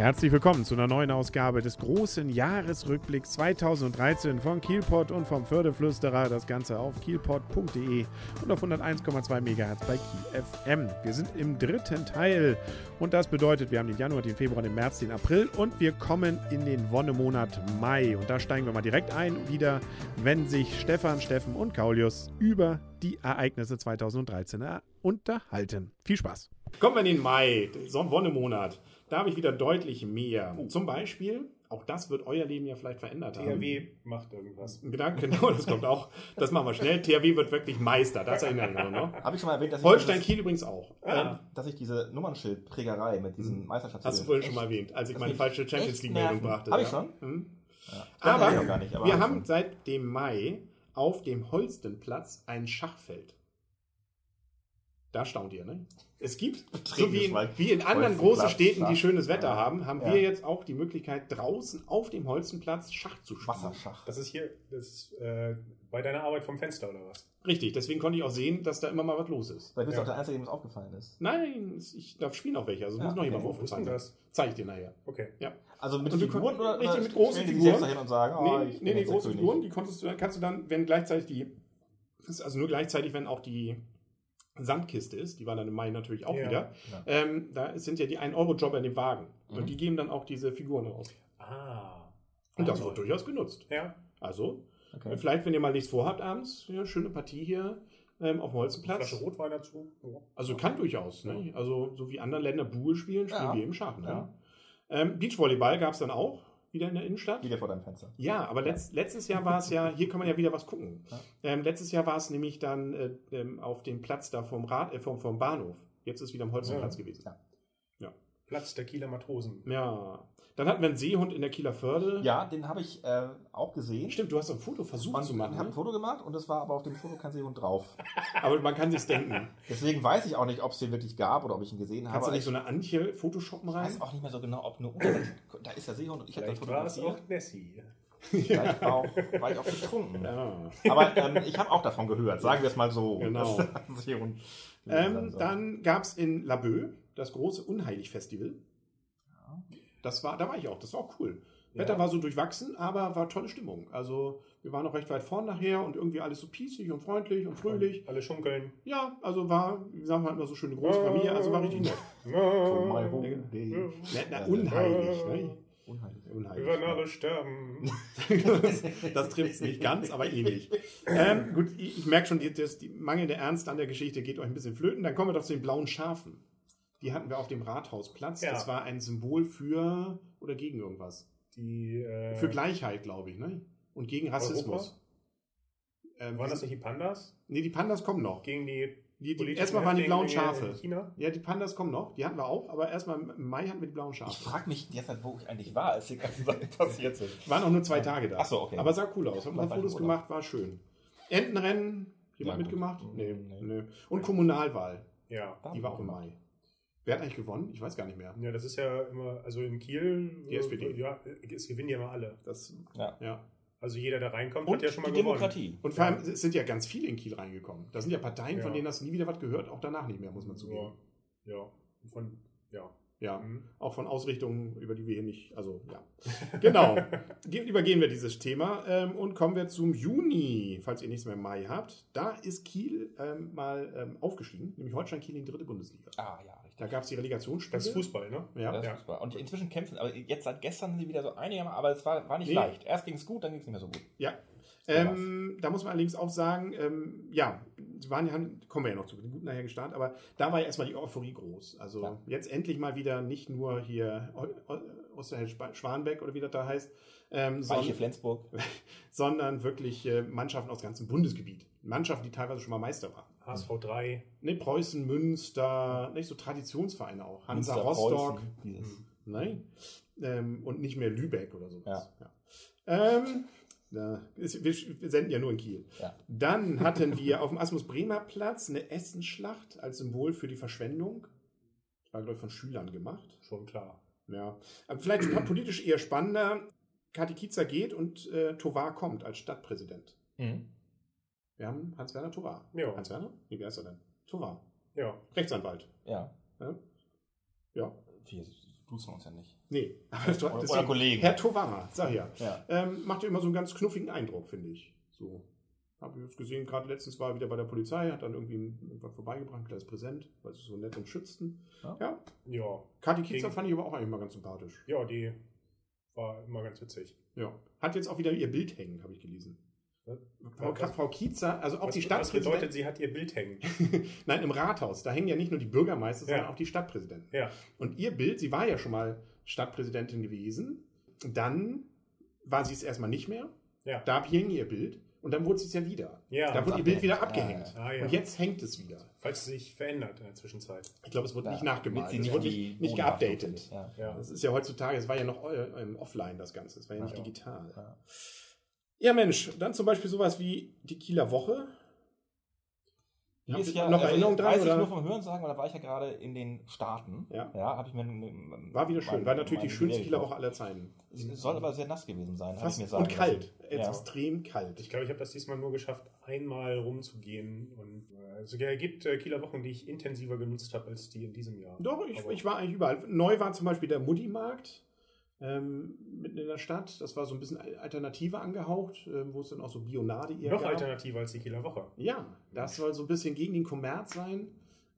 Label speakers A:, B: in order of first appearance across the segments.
A: Herzlich willkommen zu einer neuen Ausgabe des großen Jahresrückblicks 2013 von Kielpot und vom Fördeflüsterer. Das Ganze auf kielpot.de und auf 101,2 MHz bei Kiel FM. Wir sind im dritten Teil und das bedeutet, wir haben den Januar, den Februar, den März, den April und wir kommen in den Wonnemonat Mai. Und da steigen wir mal direkt ein, wieder, wenn sich Stefan, Steffen und Kaulius über die Ereignisse 2013 unterhalten. Viel Spaß. Kommen wir in den Mai, so Wonnemonat. Da habe ich wieder deutlich mehr.
B: Oh.
A: Zum Beispiel, auch das wird euer Leben ja vielleicht verändert haben.
B: THW macht irgendwas.
A: Gedanke, genau, das kommt auch. Das machen wir schnell. THW wird wirklich Meister, das erinnern wir noch.
C: Habe ich schon mal erwähnt, dass
A: Holstein
C: ich,
A: Kiel übrigens auch.
C: dieses,
A: ähm,
C: dass ich diese Nummernschildprägerei mit diesen Meisterschaften.
A: Hast du vorhin schon mal erwähnt, als ich meine falsche Champions League-Meldung brachte.
C: Habe ich
A: ja.
C: schon?
A: Hm.
C: Ja.
A: Aber
C: Hab ich noch gar nicht, aber
A: wir haben
C: schon.
A: seit dem Mai auf dem Holstenplatz ein Schachfeld. Da staunt ihr, ne? Es gibt, so wie,
C: mal.
A: wie in anderen großen Städten, die schönes Wetter haben, haben
C: Ja.
A: wir jetzt auch die Möglichkeit, draußen auf dem Holstenplatz Schach zu spielen.
C: Wasserschach.
B: Das ist hier das ist, äh, bei deiner Arbeit vom Fenster oder was?
A: Richtig, deswegen konnte ich auch sehen, dass da immer mal was los ist.
C: Bist du
B: Ja.
C: auch der Einzige, dem es aufgefallen ist.
A: Nein, ich darf spielen auch welche, also es
C: Ja,
A: muss noch
C: okay.
A: jemand aufgefallen sein. Zeige ich dir nachher.
B: Okay.
A: Ja.
C: Also mit
A: Und
C: Figuren oder,
A: richtig, mit großen Figuren.
C: selbst dahin und sagen, oh,
A: nee, nee, nee große. Figuren, die konntest du, kannst du dann, wenn gleichzeitig die, also nur gleichzeitig, wenn auch die Sandkiste ist, die war dann im Mai natürlich auch
B: Ja.
A: wieder,
C: Ja.
A: ähm, da sind ja die 1-Euro-Jobber in dem Wagen.
C: Mhm.
A: Und die geben dann auch diese Figuren raus.
B: Ah.
A: Und das
B: Ah.
A: wird durchaus genutzt.
B: Ja.
A: Also,
C: Okay.
A: vielleicht, wenn ihr mal nichts vorhabt abends, ja, schöne Partie hier ähm, auf dem Holzenplatz.
B: Flasche Rotwein dazu. Ja.
A: Also kann durchaus. Ne? Also so wie andere Länder Buhe spielen, spielen wir eben Schach. Ne? Ähm, Beachvolleyball gab es dann auch, wieder in der Innenstadt.
C: Wieder vor deinem Fenster.
A: Ja, aber letzt, letztes Jahr war es ja, hier kann man ja wieder was gucken.
C: Ja.
A: Ähm, letztes Jahr war es nämlich dann äh, ähm, auf dem Platz da vom, Rad, äh, vom, vom Bahnhof. Jetzt ist wieder am Holzenplatz
B: Ja.
A: gewesen.
C: Ja.
B: Platz der Kieler Matrosen.
A: Ja. Dann hatten wir einen Seehund in der Kieler Förde.
C: Ja, den habe ich äh, auch gesehen.
A: Stimmt, du hast ein Foto versucht
C: Und
A: zu
C: ich
A: machen.
C: habe ein
A: Ne?
C: Foto gemacht und es war aber auf dem Foto kein Seehund drauf.
A: Aber man kann sich's denken.
C: Deswegen weiß ich auch nicht, ob es den wirklich gab oder ob ich ihn gesehen habe.
A: Kannst du
C: aber
A: nicht so eine Antje photoshoppen
C: ich
A: rein?
C: weiß auch nicht mehr so genau, ob nur Unterseite. Da ist der Seehund und ich habe das
B: Vielleicht war es auch Nessie.
C: Vielleicht war, auch, war ich auch betrunken.
A: Ja.
C: Aber ähm, ich habe auch davon gehört, sagen wir es mal so.
A: Genau.
C: Seehund
A: Ähm, dann gab es in Laboe das große Unheilig-Festival.
C: Ja.
A: Das war, da war ich auch, das war auch cool.
B: Ja.
A: Wetter war so durchwachsen, aber war tolle Stimmung. Also wir waren noch recht weit vorn nachher und irgendwie alles so pießig und freundlich und fröhlich.
B: Alle schunkeln.
A: Ja, also war, wie sagen wir immer so schöne große Familie, also war richtig nett.
B: Wir
A: na, unheilig, ne?
C: Unheilig.
A: Unheilig.
B: werden alle sterben.
A: das das trifft es nicht ganz, aber ähnlich. Ähm, gut, ich, ich merke schon, die, das, die mangelnde Ernst an der Geschichte geht euch ein bisschen flöten. Dann kommen wir doch zu den blauen Schafen. Die hatten wir auf dem Rathausplatz.
B: Ja.
A: Das war ein Symbol für oder gegen irgendwas.
B: Die, äh,
A: Für Gleichheit, glaube ich, ne? Und gegen Rassismus. Ähm,
B: waren das nicht die Pandas?
A: Nee, die Pandas kommen noch.
B: Gegen die,
A: Die, die, erstmal waren die blauen Schafe. Ja, die Pandas kommen noch. Die hatten wir auch, aber erstmal im Mai hatten wir die blauen
C: Ich
A: Schafe.
C: frage mich derzeit, wo ich eigentlich war, als die ganzen Sachen passiert sind.
A: Waren auch nur zwei Tage da.
C: Ach so, okay.
A: Aber sah cool aus. Haben ein paar
C: ich
A: Fotos gemacht, war schön. Entenrennen, jemand
C: Ja,
A: mitgemacht? Nee,
C: Nee.
A: nee. Und Kommunalwahl,
B: Ja.
A: die war auch im Mai. Wer hat eigentlich gewonnen? Ich weiß gar nicht mehr.
B: Ja, das ist ja immer, also in Kiel,
A: Die SPD.
B: ja, es gewinnen ja immer alle.
A: Das,
C: Ja.
A: ja.
B: Also jeder, der reinkommt,
C: Und
B: hat ja schon mal
C: die
B: gewonnen.
C: Demokratie.
A: Und vor allem es sind ja ganz viele in Kiel reingekommen. Da sind ja Parteien, von
B: Ja.
A: denen hast du nie wieder was gehört, auch danach nicht mehr, muss man
B: Ja,
A: zugeben.
B: ja. Von, ja.
A: Ja,
B: Mhm.
A: auch von Ausrichtungen, über die wir hier nicht, also ja. Genau. Ge- Übergehen wir dieses Thema ähm, und kommen wir zum Juni, falls ihr nichts mehr im Mai habt. Da ist Kiel ähm, mal ähm, aufgestiegen, nämlich Holstein Kiel in die dritte Bundesliga.
C: Ah, ja.
A: Da gab es die Relegationsspiele.
B: Das ist Fußball, ne?
A: Ja.
C: Das ist
B: Ja.
C: Fußball. Und inzwischen kämpfen, aber jetzt seit gestern sind sie wieder so einigermaßen, aber es war, war nicht
A: Nee.
C: leicht. Erst ging es gut, dann ging es nicht mehr so gut.
A: Ja. Ähm, da muss man allerdings auch sagen, ähm, ja, sie waren, ja- haben, kommen wir ja noch zu, den guten nachher gestartet, aber da war ja erstmal die Euphorie groß. Also
C: Ja.
A: jetzt endlich mal wieder nicht nur hier O- O- Osterheld Schwanbeck oder wie das da heißt, ähm, sondern,
C: Flensburg.
A: sondern wirklich äh, Mannschaften aus ganzem Bundesgebiet. Mannschaften, die teilweise schon mal Meister waren.
B: HSV 3.
A: Ne, Preußen, Münster, nicht so Traditionsvereine auch. Hansa
C: Münster,
A: Rostock.
C: Preußen, Dieses.
A: Nein. Ähm, und nicht mehr Lübeck oder sowas.
C: Ja.
A: Ja. Ähm, ja, ist- wir wir senden ja nur in Kiel.
C: Ja.
A: Dann hatten wir auf dem Asmus Bremer Platz eine Essenschlacht als Symbol für die Verschwendung. Das war, glaube ich, von Schülern gemacht.
B: Schon klar.
A: Ja. Aber vielleicht politisch eher spannender. Kati Kietzer geht und äh, Tovar kommt als Stadtpräsident.
C: Mhm.
A: Wir haben Hans-Werner Tovar.
B: Ja.
A: Hans-Werner? Wie heißt er denn? Tovar.
B: Ja.
A: Rechtsanwalt.
C: Ja.
A: Ja. ja.
C: Wie, duzen uns ja nicht.
A: Nee, aber
C: Oder- oder Kollegen.
A: Herr Tovara, sag ja.
C: Ja.
A: Ähm, macht ja immer so einen ganz knuffigen Eindruck, finde ich. So. Habe ich jetzt gesehen, gerade letztens war er wieder bei der Polizei, hat dann irgendwie irgendwas vorbeigebracht, ein kleines Präsent, weil sie so nett und schützten.
C: Ja.
A: Ja.
B: Ja.
A: Kathi Kitzer
B: Gegen-
A: fand ich aber auch eigentlich mal ganz sympathisch.
B: Ja, die war immer ganz witzig.
A: Ja. Hat jetzt auch wieder ihr Bild hängen, habe ich gelesen. Frau,
B: Was-
A: Frau Kietzer, also auch
B: was,
A: die
B: was
A: Stadtpräsidentin.
B: bedeutet, sie hat ihr Bild hängen?
A: Nein, im Rathaus. Da hängen ja nicht nur die Bürgermeister, sondern
B: Ja.
A: auch die Stadtpräsidenten.
B: Ja.
A: Und ihr Bild, sie war ja schon mal Stadtpräsidentin gewesen. Dann war sie es erstmal nicht mehr.
B: Ja.
A: Da hing ihr Bild. Und dann wurde sie es ja wieder.
B: Ja.
A: da wurde ihr Bild wieder
C: abgehängt.
A: abgehängt.
B: Ah, ja.
A: Und jetzt hängt es wieder.
B: Falls es sich verändert in der Zwischenzeit.
A: Ich glaube, es wurde
C: Da-
A: nicht nachgemalt. Es wurde nicht, nicht geupdatet.
C: Ja.
B: Ja.
A: Das ist ja heutzutage, es war ja noch äh, offline das Ganze, es war ja nicht
B: Ja.
A: digital.
C: Ja.
A: Ja, Mensch, dann zum Beispiel sowas wie die Kieler Woche.
C: Die
A: Habt
C: ist ja,
A: noch
C: also,
A: Erinnerungen dran?
C: Weiß ich
A: Oder?
C: nur vom Hören sagen, weil da war ich ja gerade in den Staaten.
A: Ja.
C: Ja, habe ich mir.
A: War wieder schön.
C: mein-
A: War natürlich die schönste Kieler Woche aller Zeiten.
C: Es soll aber sehr nass gewesen sein, habe ich mir sagen
A: und kalt.
C: Ja.
A: extrem kalt.
B: Ich glaube, ich habe das diesmal nur geschafft, einmal rumzugehen. Und äh, es gibt äh, Kieler Wochen, die ich intensiver genutzt habe als die in diesem Jahr.
A: Doch, ich, ich war eigentlich überall. Neu war zum Beispiel der Mutti-Markt ähm, mitten in der Stadt. Das war so ein bisschen Alternative angehaucht, ähm, wo es dann auch so Bionade eher
B: Noch
A: gab.
B: alternativer als die Kieler Woche.
A: Ja, das soll so ein bisschen gegen den Kommerz sein.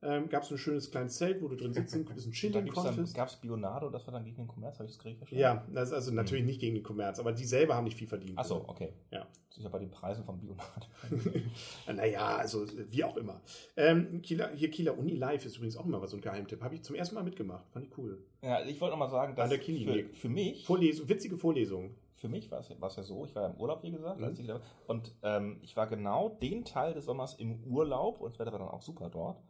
A: Ähm, Gab es ein schönes kleines Zelt, wo du drin sitzen, ein bisschen chillen konntest.
C: gab es Bionado, das war dann gegen den Kommerz, habe ich das richtig verstanden?
A: Ja, das ist also natürlich nicht gegen den Kommerz, aber die selber haben nicht viel verdient.
C: Achso, okay.
A: Ja.
C: Sicher bei den Preisen von Bionado.
A: naja, also wie auch immer. Ähm, Kieler, hier Kieler Uni Live ist übrigens auch immer so ein Geheimtipp. Habe ich zum ersten Mal mitgemacht. Fand ich cool.
C: ja, ich wollte noch mal sagen, dass für, für mich
A: Vorlesung, witzige Vorlesung.
C: Für mich war es, war es ja so, ich war ja im Urlaub, wie gesagt,
A: Mhm.
C: ich da, und ähm, ich war genau den Teil des Sommers im Urlaub, und das Wetter war dann auch super dort,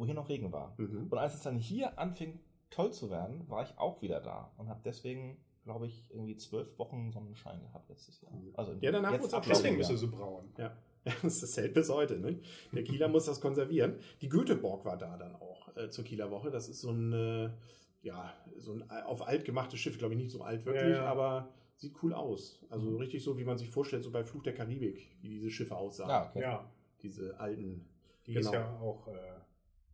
C: wo hier noch Regen war.
A: Mhm.
C: Und als es dann hier anfing, toll zu werden, war ich auch wieder da und habe deswegen, glaube ich, irgendwie zwölf Wochen Sonnenschein gehabt letztes Jahr. Also
A: Ja, danach wurd's auch
C: ablaufend
B: Deswegen bist du so braun.
A: Ja, das ist hält bis heute. Ne? Der Kieler muss das konservieren. Die Göteborg war da dann auch äh, zur Kieler Woche. Das ist so ein, äh, ja, so ein auf alt gemachtes Schiff, glaube ich, nicht so alt wirklich,
B: Ja, ja.
A: aber sieht cool aus. Also
C: Mhm.
A: richtig so, wie man sich vorstellt, so bei Fluch der Karibik, wie diese Schiffe aussahen.
C: Ja, okay.
B: Ja,
A: Diese alten,
B: die
A: Genau.
B: ist ja auch äh,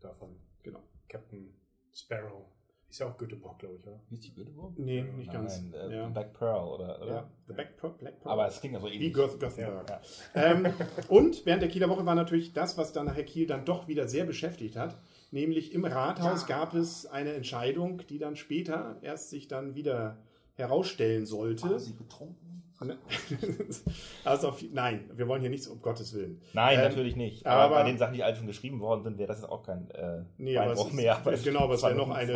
B: davon.
A: genau.
B: Captain Sparrow. Ist ja auch Göteborg, glaube ich, oder?
C: Wie ist die Göteborg?
A: Nee, nicht
C: Nein,
A: ganz.
C: Äh,
A: ja.
C: Black Pearl oder, oder?
A: ja, The Black, Pearl- Black Pearl.
C: Aber es klingt ja so
A: wie
C: ähnlich.
A: Goth Gothenburg.
C: Ja.
A: ähm, und während der Kieler Woche war natürlich das, was dann nachher Kiel dann doch wieder sehr beschäftigt hat. Nämlich im Rathaus gab es eine Entscheidung, die dann später erst sich dann wieder herausstellen sollte.
C: War sie betrunken?
A: also auf, nein, wir wollen hier nichts um Gottes Willen.
C: Nein,
A: Ähm,
C: natürlich nicht. Aber,
A: aber-
C: bei den Sachen, die alle schon geschrieben worden sind, wäre das jetzt auch kein äh,
A: Nee, aber ist-
C: mehr. weil
A: genau, aber es wäre noch eine-.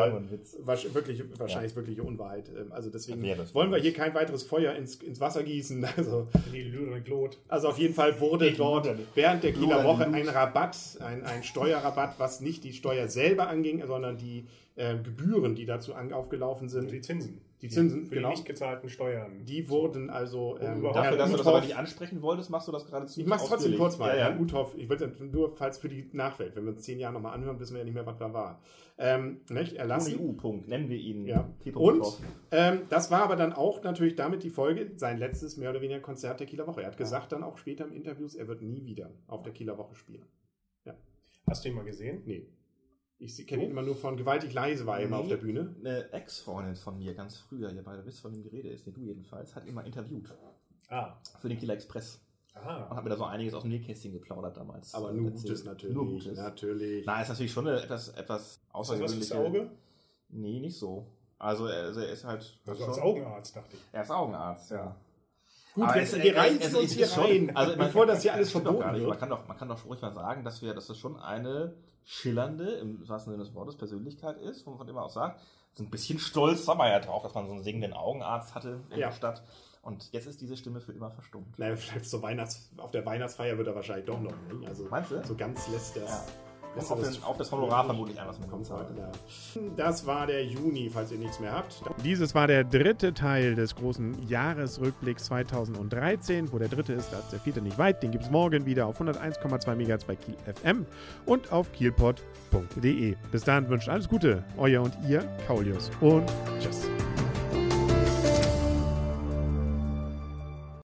A: Wasch, wirklich, wahrscheinlich wirkliche Unwahrheit. Ähm, Also deswegen wollen wir hier kein weiteres Feuer ins, ins Wasser gießen. Also, also auf jeden Fall wurde dort während der Kieler Woche ein Rabatt, ein, ein Steuerrabatt, was nicht die Steuer selber anging, sondern die äh, Gebühren, die dazu aufgelaufen sind.
B: Die Zinsen.
A: Die Zinsen,
B: Für
A: genau.
B: die nicht gezahlten Steuern.
A: Die wurden also. Ähm,
B: überhaupt-
C: Dafür, dass du das aber nicht ansprechen wolltest, machst du das gerade zu
A: Ich mach's trotzdem kurz mal.
C: Ja,
A: Herr
C: ja.
A: Uthoff, ich will nur, falls für die Nachwelt, wenn wir uns zehn Jahre nochmal anhören, wissen wir ja nicht mehr, was da war. Ähm, nicht? Erlassen.
C: Ohne U-Punkt, nennen wir ihn.
A: Ja. Und ähm, das war aber dann auch natürlich damit die Folge, sein letztes mehr oder weniger Konzert der Kieler Woche. Er hat gesagt dann auch später im Interviews, er wird nie wieder auf der Kieler Woche spielen.
B: Hast du ihn mal gesehen?
A: Nee. Ich kenne ihn immer nur von gewaltig leise war er immer
C: Nee.
A: auf der Bühne.
C: Eine Ex-Freundin von mir, ganz früher, ihr beide wisst, von wem die Rede ist, nee, du jedenfalls, hat ihn mal interviewt.
B: Ah.
C: Für den Kieler Express. Und
B: Aha.
C: hat mir da so einiges aus dem Nähkästchen geplaudert damals.
A: Aber
C: äh,
A: nur
C: erzählt.
A: Gutes natürlich.
C: Nur Gutes.
A: Natürlich.
C: Nein, ist natürlich schon eine, etwas, etwas
B: Ist das was
C: außergewöhnliche...
B: fürs Auge?
C: Nee, nicht so. Also er, also er ist halt...
B: Also als Augenarzt, dachte ich.
C: Er ist Augenarzt, ja.
A: Gut,
C: Aber es-
A: wir reißen uns hier
C: ist schon-
A: rein,
C: also man-
A: bevor das hier alles verboten wird.
C: Man kann, doch, man kann doch ruhig mal sagen, dass, wir, dass das schon eine schillernde, im wahrsten Sinne des Wortes, Persönlichkeit ist, von dem man auch sagt. So ein bisschen stolz war man ja drauf, dass man so einen singenden Augenarzt hatte in
A: Ja.
C: der Stadt. Und jetzt ist diese Stimme für immer verstummt.
A: Naja, vielleicht zur Weihnachts-, auf der Weihnachtsfeier wird er wahrscheinlich doch noch. Ne? Also
C: Meinst du?
A: So ganz lässt das.
C: Ja. Auf,
A: das
C: den, auf das Honorar vermutlich einfach mit
A: kommt
C: Konzert.
A: heute, ja. Das war der Juni, falls ihr nichts mehr habt.
D: Dieses war der dritte Teil des großen Jahresrückblicks 2013. Wo der dritte ist, da ist der vierte nicht weit. Den gibt es morgen wieder auf 101,2 MHz bei Kiel FM und auf kielpot.de. Bis dahin wünscht alles Gute, euer und ihr, Kaulius und tschüss.